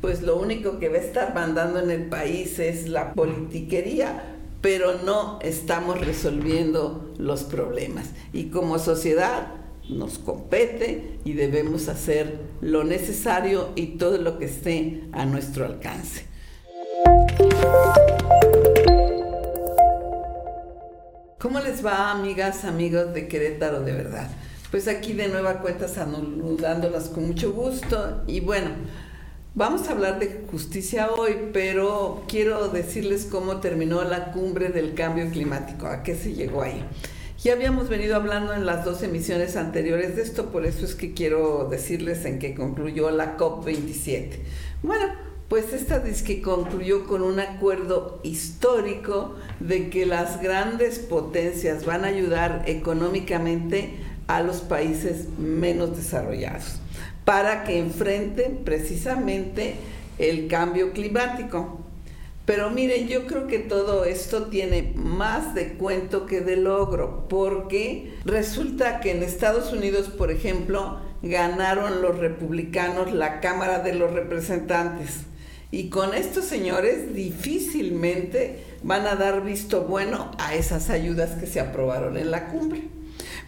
pues lo único que va a estar mandando en el país es la politiquería, pero no estamos resolviendo los problemas. Y como sociedad nos compete y debemos hacer lo necesario y todo lo que esté a nuestro alcance. ¿Cómo les va, amigas, amigos de Querétaro de verdad? Pues aquí de nueva cuenta saludándolas con mucho gusto y bueno, vamos a hablar de justicia hoy, pero quiero decirles cómo terminó la cumbre del cambio climático, a qué se llegó ahí. Ya habíamos venido hablando en las dos emisiones anteriores de esto, por eso es que quiero decirles en qué concluyó la COP27. Bueno, pues esta dice que concluyó con un acuerdo histórico de que las grandes potencias van a ayudar económicamente a los países menos desarrollados para que enfrenten precisamente el cambio climático. Pero miren, yo creo que todo esto tiene más de cuento que de logro, porque resulta que en Estados Unidos, por ejemplo, ganaron los republicanos la Cámara de los Representantes y con estos señores difícilmente van a dar visto bueno a esas ayudas que se aprobaron en la cumbre.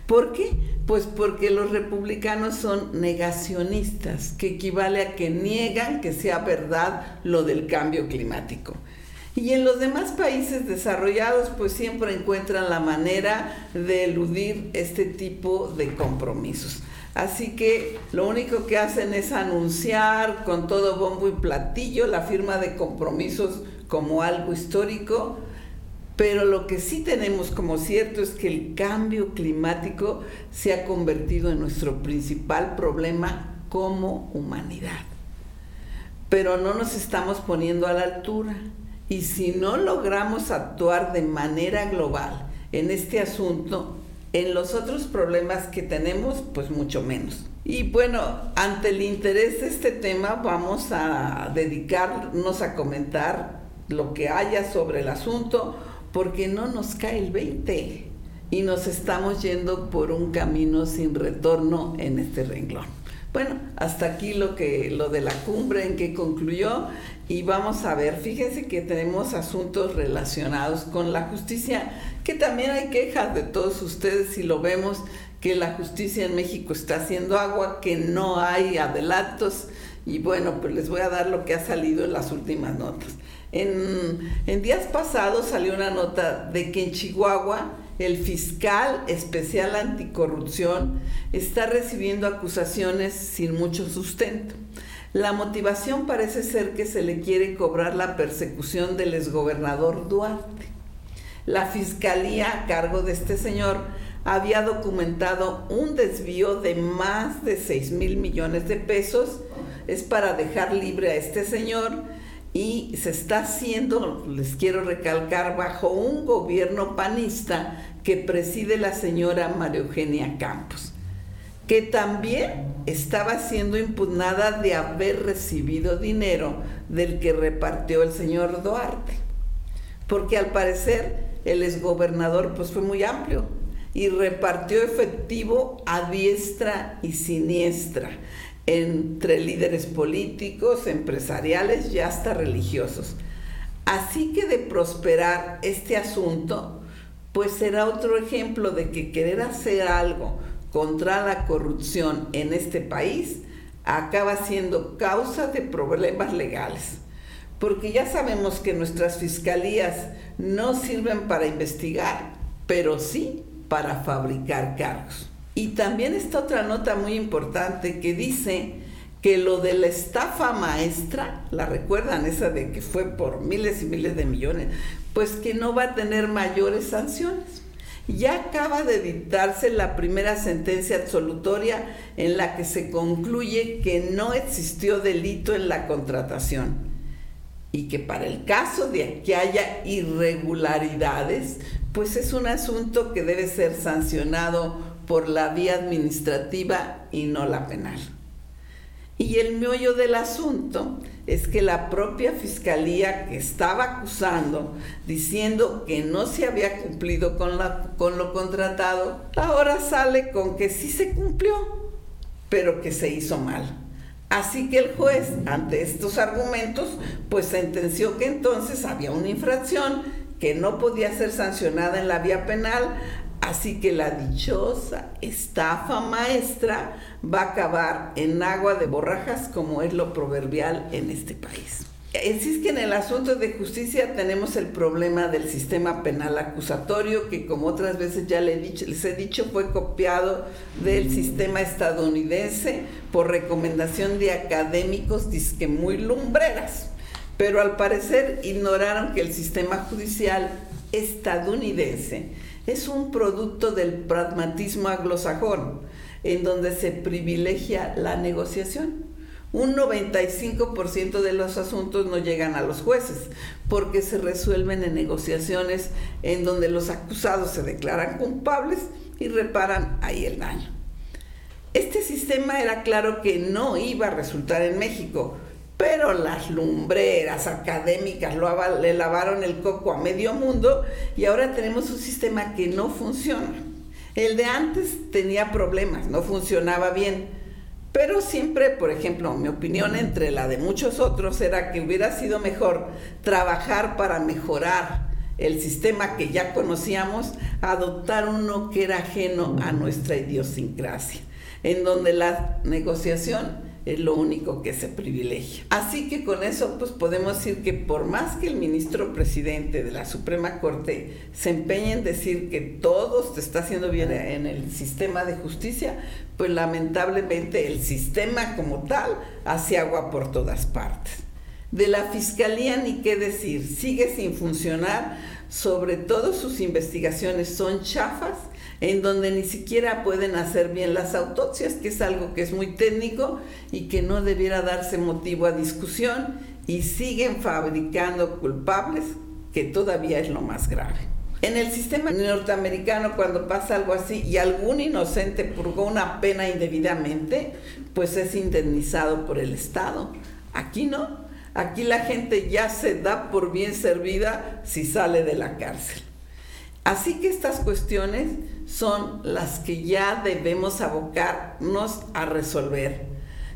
¿Por qué? Pues porque los republicanos son negacionistas, que equivale a que niegan que sea verdad lo del cambio climático. Y en los demás países desarrollados pues siempre encuentran la manera de eludir este tipo de compromisos. Así que lo único que hacen es anunciar con todo bombo y platillo la firma de compromisos como algo histórico, pero lo que sí tenemos como cierto es que el cambio climático se ha convertido en nuestro principal problema como humanidad. Pero no nos estamos poniendo a la altura. Y si no logramos actuar de manera global en este asunto, en los otros problemas que tenemos, pues mucho menos. Y bueno, ante el interés de este tema, vamos a dedicarnos a comentar lo que haya sobre el asunto, porque no nos cae el 20 y nos estamos yendo por un camino sin retorno en este renglón. Bueno, hasta aquí lo que lo de la cumbre en que concluyó y vamos a ver, fíjense que tenemos asuntos relacionados con la justicia, que también hay quejas de todos ustedes si lo vemos que la justicia en México está haciendo agua, que no hay adelantos y bueno, pues les voy a dar lo que ha salido en las últimas notas. En, días pasados salió una nota de que en Chihuahua el fiscal especial anticorrupción está recibiendo acusaciones sin mucho sustento. La motivación parece ser que se le quiere cobrar la persecución del exgobernador Duarte. La fiscalía a cargo de este señor había documentado un desvío de más de 6 mil millones de pesos. Es para dejar libre a este señor y se está haciendo, les quiero recalcar, bajo un gobierno panista que preside la señora María Eugenia Campos, que también estaba siendo impugnada de haber recibido dinero del que repartió el señor Duarte, porque al parecer el exgobernador pues fue muy amplio y repartió efectivo a diestra y siniestra entre líderes políticos, empresariales y hasta religiosos. Así que de prosperar este asunto, pues será otro ejemplo de que querer hacer algo contra la corrupción en este país acaba siendo causa de problemas legales. Porque ya sabemos que nuestras fiscalías no sirven para investigar, pero sí para fabricar cargos. Y también está otra nota muy importante que dice que lo de la estafa maestra, la recuerdan esa de que fue por miles y miles de millones, pues que no va a tener mayores sanciones. Ya acaba de dictarse la primera sentencia absolutoria en la que se concluye que no existió delito en la contratación y que para el caso de que haya irregularidades, pues es un asunto que debe ser sancionado por la vía administrativa y no la penal. Y el meollo del asunto es que la propia fiscalía que estaba acusando, diciendo que no se había cumplido con, con lo contratado, ahora sale con que sí se cumplió, pero que se hizo mal. Así que el juez, ante estos argumentos, pues sentenció que entonces había una infracción que no podía ser sancionada en la vía penal, así que la dichosa estafa maestra va a acabar en agua de borrajas como es lo proverbial en este país. Así que en el asunto de justicia tenemos el problema del sistema penal acusatorio, que como otras veces ya les he dicho fue copiado del sistema estadounidense por recomendación de académicos disque muy lumbreras. Pero al parecer ignoraron que el sistema judicial estadounidense es un producto del pragmatismo anglosajón, en donde se privilegia la negociación un 95% de los asuntos no llegan a los jueces porque se resuelven en negociaciones en donde los acusados se declaran culpables y reparan ahí el daño. Este sistema era claro que no iba a resultar en México, pero las lumbreras académicas lo, le lavaron el coco a medio mundo y ahora tenemos un sistema que no funciona. El de antes tenía problemas, no funcionaba bien pero siempre, por ejemplo, mi opinión entre la de muchos otros era que hubiera sido mejor trabajar para mejorar el sistema que ya conocíamos, adoptar uno que era ajeno a nuestra idiosincrasia, en donde la negociación es lo único que se privilegia. Así que con eso pues podemos decir que por más que el ministro presidente de la Suprema Corte se empeñe en decir que todo se está haciendo bien en el sistema de justicia, pues lamentablemente el sistema como tal hace agua por todas partes. De la fiscalía ni qué decir, sigue sin funcionar, sobre todo sus investigaciones son chafas en donde ni siquiera pueden hacer bien las autopsias, que es algo que es muy técnico y que no debiera darse motivo a discusión, y siguen fabricando culpables, que todavía es lo más grave. En el sistema norteamericano, cuando pasa algo así y algún inocente purgó una pena indebidamente, pues es indemnizado por el Estado. Aquí no. Aquí la gente ya se da por bien servida si sale de la cárcel. Así que estas cuestiones son las que ya debemos abocarnos a resolver.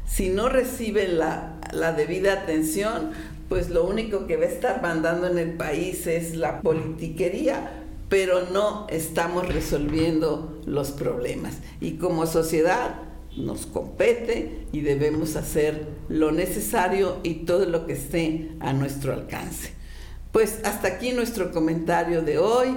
Si no reciben la, debida atención, pues lo único que va a estar mandando en el país es la politiquería, pero no estamos resolviendo los problemas. Y como sociedad nos compete y debemos hacer lo necesario y todo lo que esté a nuestro alcance. Pues hasta aquí nuestro comentario de hoy.